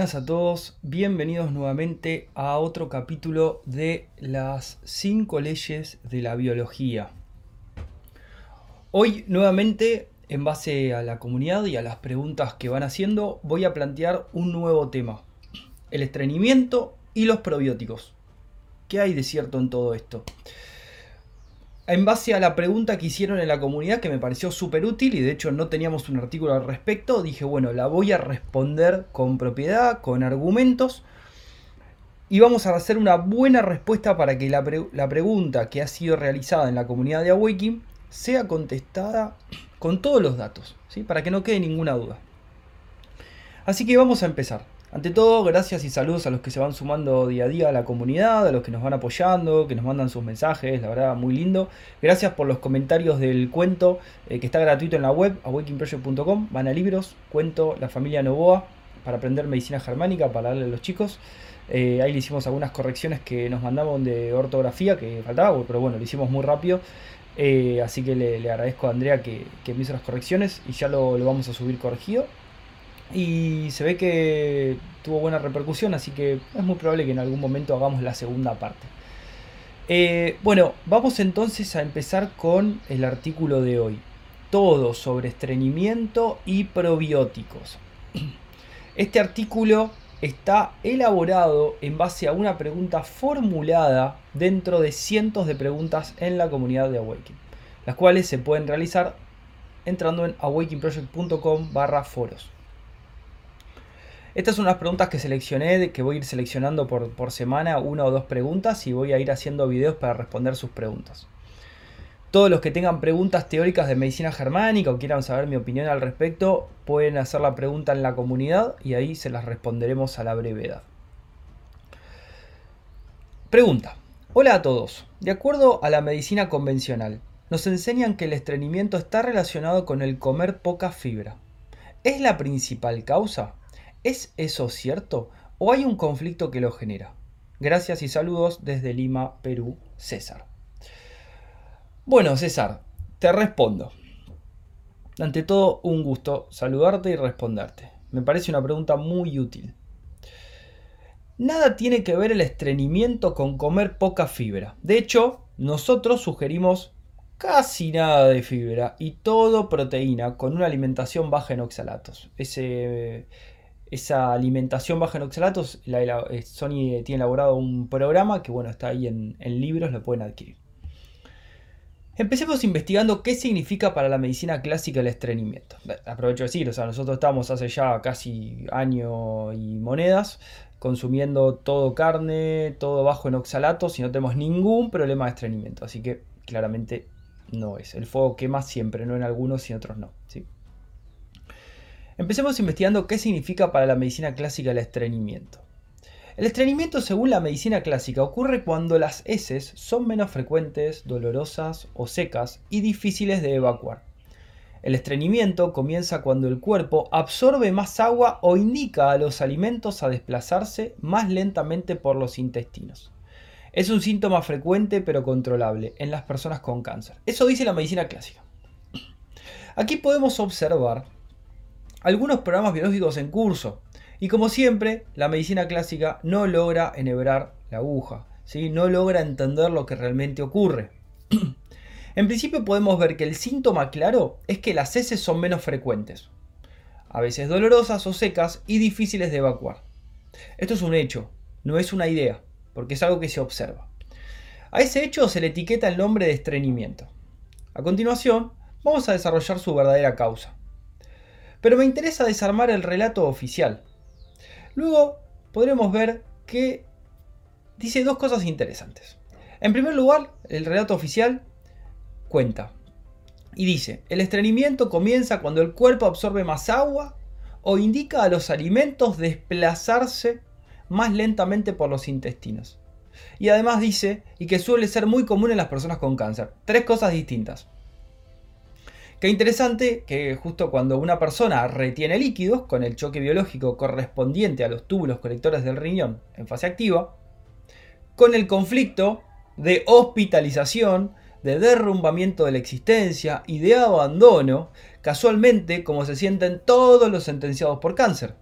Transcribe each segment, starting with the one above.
buenas a todos, bienvenidos nuevamente a otro capítulo de las 5 leyes de la biología. Hoy nuevamente, en base a la comunidad y a las preguntas que van haciendo, voy a plantear un nuevo tema, el estreñimiento y los probióticos. ¿Qué hay de cierto en todo esto? En base a la pregunta que hicieron en la comunidad, que me pareció súper útil y de hecho no teníamos un artículo al respecto, dije, bueno, la voy a responder con propiedad, con argumentos. Y vamos a hacer una buena respuesta para que la, pregunta que ha sido realizada en la comunidad de Awakening sea contestada con todos los datos, ¿sí? para que no quede ninguna duda. Así que vamos a empezar. Ante todo, gracias y saludos a los que se van sumando día a día a la comunidad, a los que nos van apoyando, que nos mandan sus mensajes, la verdad, muy lindo. Gracias por los comentarios del cuento eh, que está gratuito en la web, awakingproject.com. Van a libros, cuento La familia Novoa para aprender medicina germánica, para darle a los chicos. Eh, ahí le hicimos algunas correcciones que nos mandaban de ortografía, que faltaba, pero bueno, lo hicimos muy rápido. Eh, así que le, agradezco a Andrea que, me hizo las correcciones y ya lo vamos a subir corregido. Y se ve que tuvo buena repercusión, así que es muy probable que en algún momento hagamos la segunda parte. Eh, bueno, vamos entonces a empezar con el artículo de hoy. Todo sobre estreñimiento y probióticos. Este artículo está elaborado en base a una pregunta formulada dentro de cientos de preguntas en la comunidad de Awakening, las cuales se pueden realizar entrando en awakeningproject.com barra foros. Estas son unas preguntas que seleccioné, que voy a ir seleccionando por, por semana, una o dos preguntas, y voy a ir haciendo videos para responder sus preguntas. Todos los que tengan preguntas teóricas de medicina germánica o quieran saber mi opinión al respecto, pueden hacer la pregunta en la comunidad y ahí se las responderemos a la brevedad. Pregunta. Hola a todos. De acuerdo a la medicina convencional, nos enseñan que el estreñimiento está relacionado con el comer poca fibra. ¿Es la principal causa? ¿Es eso cierto o hay un conflicto que lo genera? Gracias y saludos desde Lima, Perú, César. Bueno, César, te respondo. Ante todo, un gusto saludarte y responderte. Me parece una pregunta muy útil. Nada tiene que ver el estreñimiento con comer poca fibra. De hecho, nosotros sugerimos casi nada de fibra y todo proteína con una alimentación baja en oxalatos. Ese, esa alimentación baja en oxalatos, la, eh, Sony tiene elaborado un programa que bueno, está ahí en, libros, lo pueden adquirir. Empecemos investigando qué significa para la medicina clásica el estreñimiento. Aprovecho de decir, o sea, nosotros estamos hace ya casi año y monedas consumiendo todo carne, todo bajo en oxalatos y no tenemos ningún problema de estreñimiento. Así que claramente no es. El fuego quema siempre, no en algunos y en otros no. ¿sí? Empecemos investigando qué significa para la medicina clásica el estreñimiento. El estreñimiento, según la medicina clásica, ocurre cuando las heces son menos frecuentes, dolorosas o secas y difíciles de evacuar. El estreñimiento comienza cuando el cuerpo absorbe más agua o indica a los alimentos a desplazarse más lentamente por los intestinos. Es un síntoma frecuente pero controlable en las personas con cáncer. Eso dice la medicina clásica. Aquí podemos observar algunos programas biológicos en curso. Y como siempre, la medicina clásica no logra enhebrar la aguja, ¿sí? no logra entender lo que realmente ocurre. en principio podemos ver que el síntoma claro es que las heces son menos frecuentes, a veces dolorosas o secas y difíciles de evacuar. Esto es un hecho, no es una idea, porque es algo que se observa. A ese hecho se le etiqueta el nombre de estreñimiento. A continuación, vamos a desarrollar su verdadera causa. Pero me interesa desarmar el relato oficial. Luego podremos ver que dice dos cosas interesantes. En primer lugar, el relato oficial cuenta y dice, el estreñimiento comienza cuando el cuerpo absorbe más agua o indica a los alimentos desplazarse más lentamente por los intestinos. Y además dice, y que suele ser muy común en las personas con cáncer. Tres cosas distintas. Qué interesante que justo cuando una persona retiene líquidos con el choque biológico correspondiente a los túbulos colectores del riñón en fase activa, con el conflicto de hospitalización, de derrumbamiento de la existencia y de abandono, casualmente como se sienten todos los sentenciados por cáncer.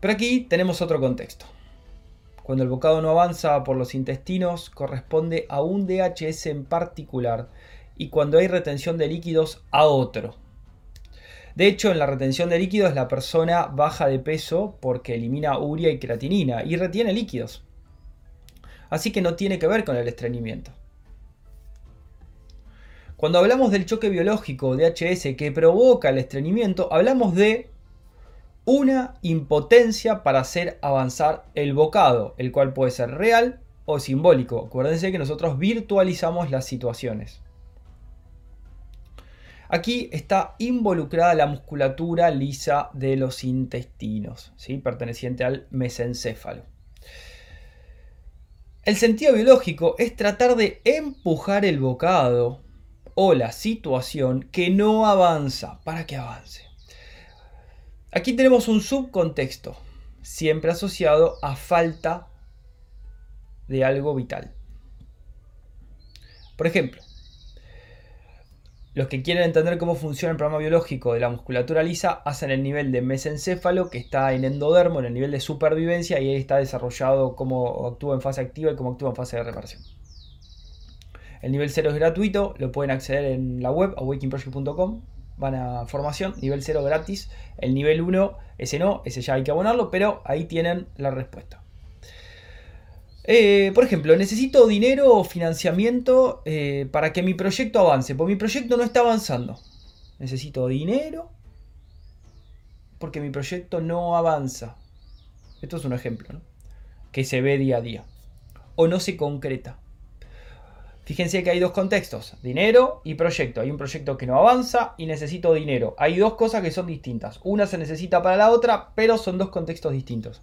Pero aquí tenemos otro contexto. Cuando el bocado no avanza por los intestinos corresponde a un DHS en particular y cuando hay retención de líquidos a otro. De hecho, en la retención de líquidos la persona baja de peso porque elimina urea y creatinina y retiene líquidos. Así que no tiene que ver con el estreñimiento. Cuando hablamos del choque biológico DHS que provoca el estreñimiento, hablamos de una impotencia para hacer avanzar el bocado, el cual puede ser real o simbólico. Acuérdense que nosotros virtualizamos las situaciones. Aquí está involucrada la musculatura lisa de los intestinos, ¿sí? perteneciente al mesencéfalo. El sentido biológico es tratar de empujar el bocado o la situación que no avanza para que avance. Aquí tenemos un subcontexto, siempre asociado a falta de algo vital. Por ejemplo, los que quieren entender cómo funciona el programa biológico de la musculatura lisa hacen el nivel de mesencéfalo que está en endodermo, en el nivel de supervivencia y ahí está desarrollado cómo actúa en fase activa y cómo actúa en fase de reparación. El nivel 0 es gratuito, lo pueden acceder en la web awakeningproject.com. Van a formación, nivel 0 gratis. El nivel 1, ese no, ese ya hay que abonarlo, pero ahí tienen la respuesta. Eh, por ejemplo, necesito dinero o financiamiento eh, para que mi proyecto avance, porque mi proyecto no está avanzando. Necesito dinero porque mi proyecto no avanza. Esto es un ejemplo. Que se ve día a día. O no se concreta. Fíjense que hay dos contextos, dinero y proyecto. Hay un proyecto que no avanza y necesito dinero. Hay dos cosas que son distintas. Una se necesita para la otra, pero son dos contextos distintos.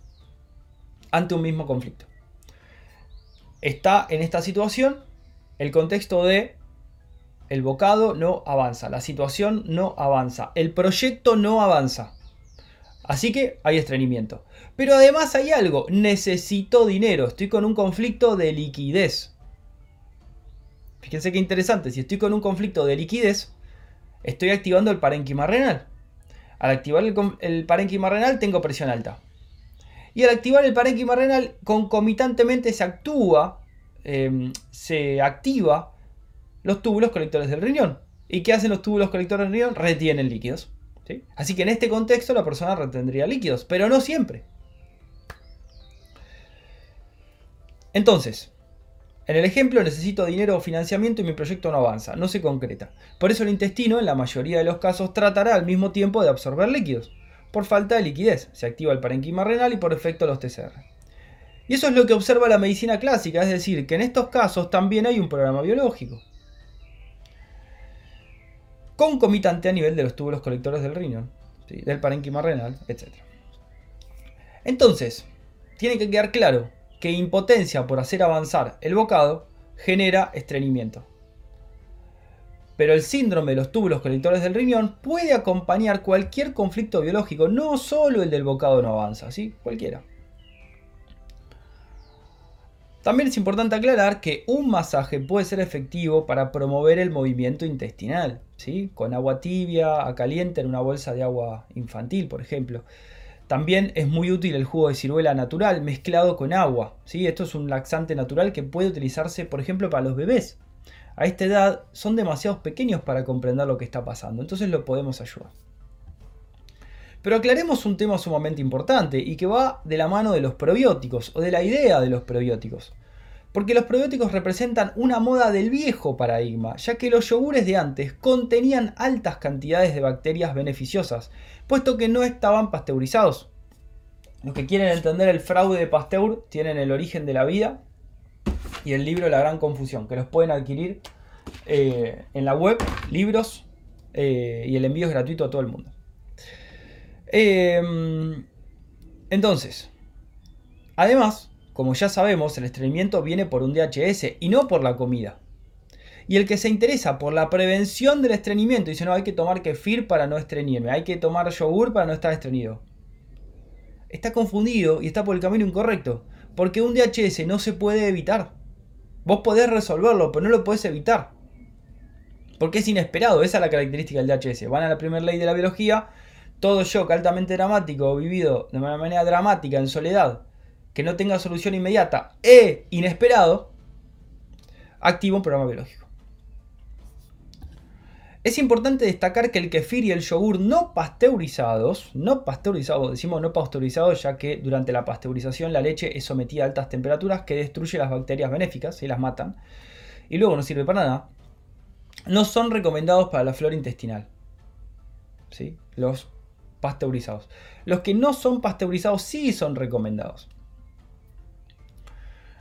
Ante un mismo conflicto. Está en esta situación el contexto de el bocado no avanza, la situación no avanza, el proyecto no avanza. Así que hay estreñimiento. Pero además hay algo, necesito dinero, estoy con un conflicto de liquidez. Fíjense qué interesante, si estoy con un conflicto de liquidez, estoy activando el parénquima renal. Al activar el, el parénquima renal tengo presión alta. Y al activar el parénquima renal, concomitantemente se actúa, em, se activa los túbulos colectores del riñón. ¿Y qué hacen los túbulos colectores del riñón? Retienen líquidos. Así que en este contexto la persona retendría líquidos, pero no siempre. Entonces, en el ejemplo necesito dinero o financiamiento y mi proyecto no avanza, no se concreta. Por eso el intestino en la mayoría de los casos tratará al mismo tiempo de absorber líquidos. Por falta de liquidez, se activa el parenquima renal y por efecto los TCR. Y eso es lo que observa la medicina clásica, es decir, que en estos casos también hay un programa biológico. Concomitante a nivel de los túbulos colectores del riñón, del parenquima renal, etc. Entonces, tiene que quedar claro que impotencia por hacer avanzar el bocado genera estreñimiento. Pero el síndrome de los túbulos colectores del riñón puede acompañar cualquier conflicto biológico, no solo el del bocado no avanza, ¿sí? Cualquiera. También es importante aclarar que un masaje puede ser efectivo para promover el movimiento intestinal, ¿sí? con agua tibia a caliente en una bolsa de agua infantil, por ejemplo. También es muy útil el jugo de ciruela natural mezclado con agua. ¿sí? Esto es un laxante natural que puede utilizarse, por ejemplo, para los bebés. A esta edad son demasiados pequeños para comprender lo que está pasando, entonces lo podemos ayudar. Pero aclaremos un tema sumamente importante y que va de la mano de los probióticos o de la idea de los probióticos. Porque los probióticos representan una moda del viejo paradigma, ya que los yogures de antes contenían altas cantidades de bacterias beneficiosas, puesto que no estaban pasteurizados. Los que quieren entender el fraude de Pasteur tienen el origen de la vida y el libro La Gran Confusión, que los pueden adquirir eh, en la web, libros, eh, y el envío es gratuito a todo el mundo. Em, entonces, además, como ya sabemos, el estreñimiento viene por un DHS y no por la comida. Y el que se interesa por la prevención del estreñimiento dice, no, hay que tomar kefir para no estreñirme, hay que tomar yogur para no estar estreñido. Está confundido y está por el camino incorrecto, porque un DHS no se puede evitar. Vos podés resolverlo, pero no lo podés evitar. Porque es inesperado, esa es la característica del DHS. Van a la primera ley de la biología, todo shock altamente dramático vivido de una manera dramática en soledad, que no tenga solución inmediata e inesperado, activa un programa biológico. Es importante destacar que el kefir y el yogur no pasteurizados, no pasteurizados, decimos no pasteurizados ya que durante la pasteurización la leche es sometida a altas temperaturas que destruye las bacterias benéficas y las matan, y luego no sirve para nada, no son recomendados para la flora intestinal. ¿Sí? Los pasteurizados. Los que no son pasteurizados sí son recomendados.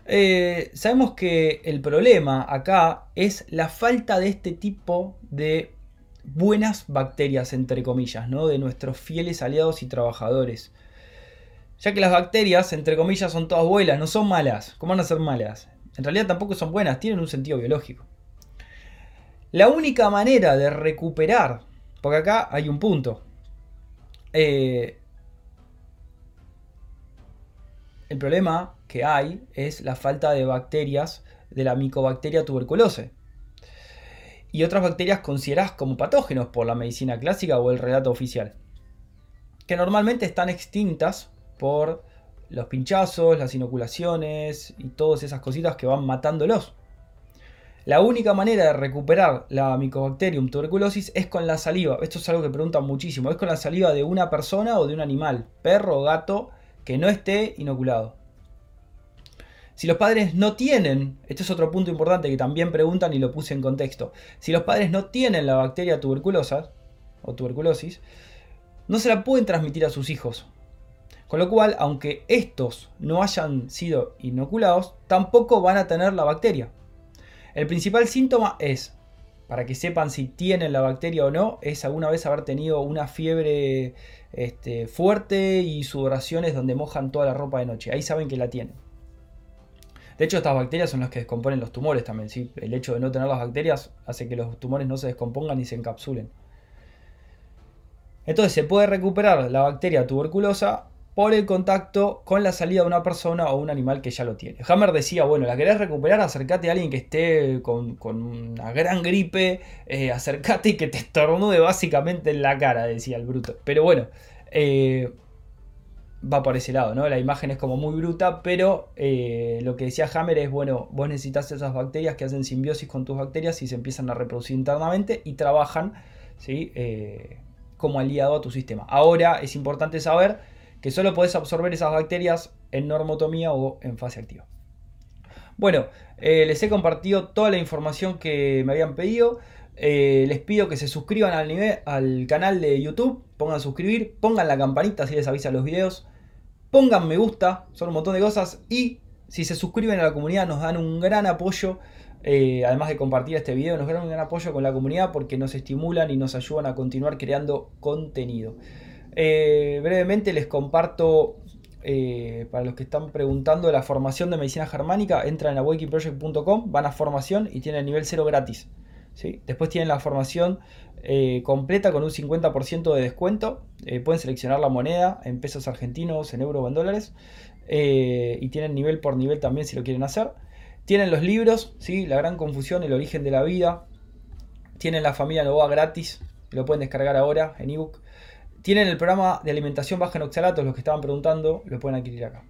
Eh, sabemos que el problema acá es la falta de este tipo de buenas bacterias, entre comillas, ¿no? de nuestros fieles aliados y trabajadores. Ya que las bacterias, entre comillas, son todas buenas, no son malas. ¿Cómo van a ser malas? En realidad tampoco son buenas, tienen un sentido biológico. La única manera de recuperar, porque acá hay un punto, eh, el problema que hay es la falta de bacterias de la micobacteria tuberculose y otras bacterias consideradas como patógenos por la medicina clásica o el relato oficial, que normalmente están extintas por los pinchazos, las inoculaciones y todas esas cositas que van matándolos. La única manera de recuperar la Mycobacterium tuberculosis es con la saliva. Esto es algo que preguntan muchísimo. Es con la saliva de una persona o de un animal, perro gato, que no esté inoculado. Si los padres no tienen, este es otro punto importante que también preguntan y lo puse en contexto. Si los padres no tienen la bacteria tuberculosa o tuberculosis, no se la pueden transmitir a sus hijos. Con lo cual, aunque estos no hayan sido inoculados, tampoco van a tener la bacteria. El principal síntoma es, para que sepan si tienen la bacteria o no, es alguna vez haber tenido una fiebre este, fuerte y sudoraciones donde mojan toda la ropa de noche. Ahí saben que la tienen. De hecho, estas bacterias son las que descomponen los tumores también. ¿sí? El hecho de no tener las bacterias hace que los tumores no se descompongan ni se encapsulen. Entonces se puede recuperar la bacteria tuberculosa por el contacto con la salida de una persona o un animal que ya lo tiene. Hammer decía, bueno, la querés recuperar, acércate a alguien que esté con, una gran gripe, eh, acércate y que te estornude básicamente en la cara, decía el bruto. Pero bueno, eh, va por ese lado, ¿no? La imagen es como muy bruta, pero eh, lo que decía Hammer es, bueno, vos necesitas esas bacterias que hacen simbiosis con tus bacterias y se empiezan a reproducir internamente y trabajan, ¿sí? como aliado a tu sistema. Ahora es importante saber que solo podés absorber esas bacterias en normotomía o en fase activa. Bueno, eh, les he compartido toda la información que me habían pedido. Eh, les pido que se suscriban al, nivel, al canal de YouTube, pongan suscribir, pongan la campanita si les avisa los videos, pongan me gusta, son un montón de cosas y si se suscriben a la comunidad nos dan un gran apoyo, eh, además de compartir este video, nos dan un gran apoyo con la comunidad porque nos estimulan y nos ayudan a continuar creando contenido. Eh, brevemente les comparto, eh, para los que están preguntando, la formación de medicina germánica. Entran en awakeningproject.com, van a formación y tienen el nivel 0 gratis. ¿sí? Después tienen la formación eh, completa con un 50% de descuento. pueden seleccionar la moneda en pesos argentinos, en euros o en dólares. y tienen nivel por nivel también si lo quieren hacer. Tienen los libros, ¿sí? La gran confusión, el origen de la vida. Tienen la familia Nova gratis, lo pueden descargar ahora en ebook. Tienen el programa de alimentación baja en oxalatos, los que estaban preguntando, lo pueden adquirir acá.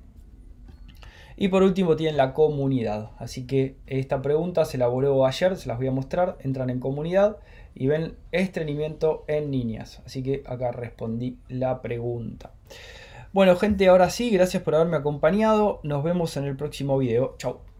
Y por último tienen la comunidad. Así que esta pregunta se elaboró ayer, se las voy a mostrar. Entran en comunidad y ven estrenamiento en niñas. Así que acá respondí la pregunta. Bueno gente, ahora sí, gracias por haberme acompañado. Nos vemos en el próximo video. Chao.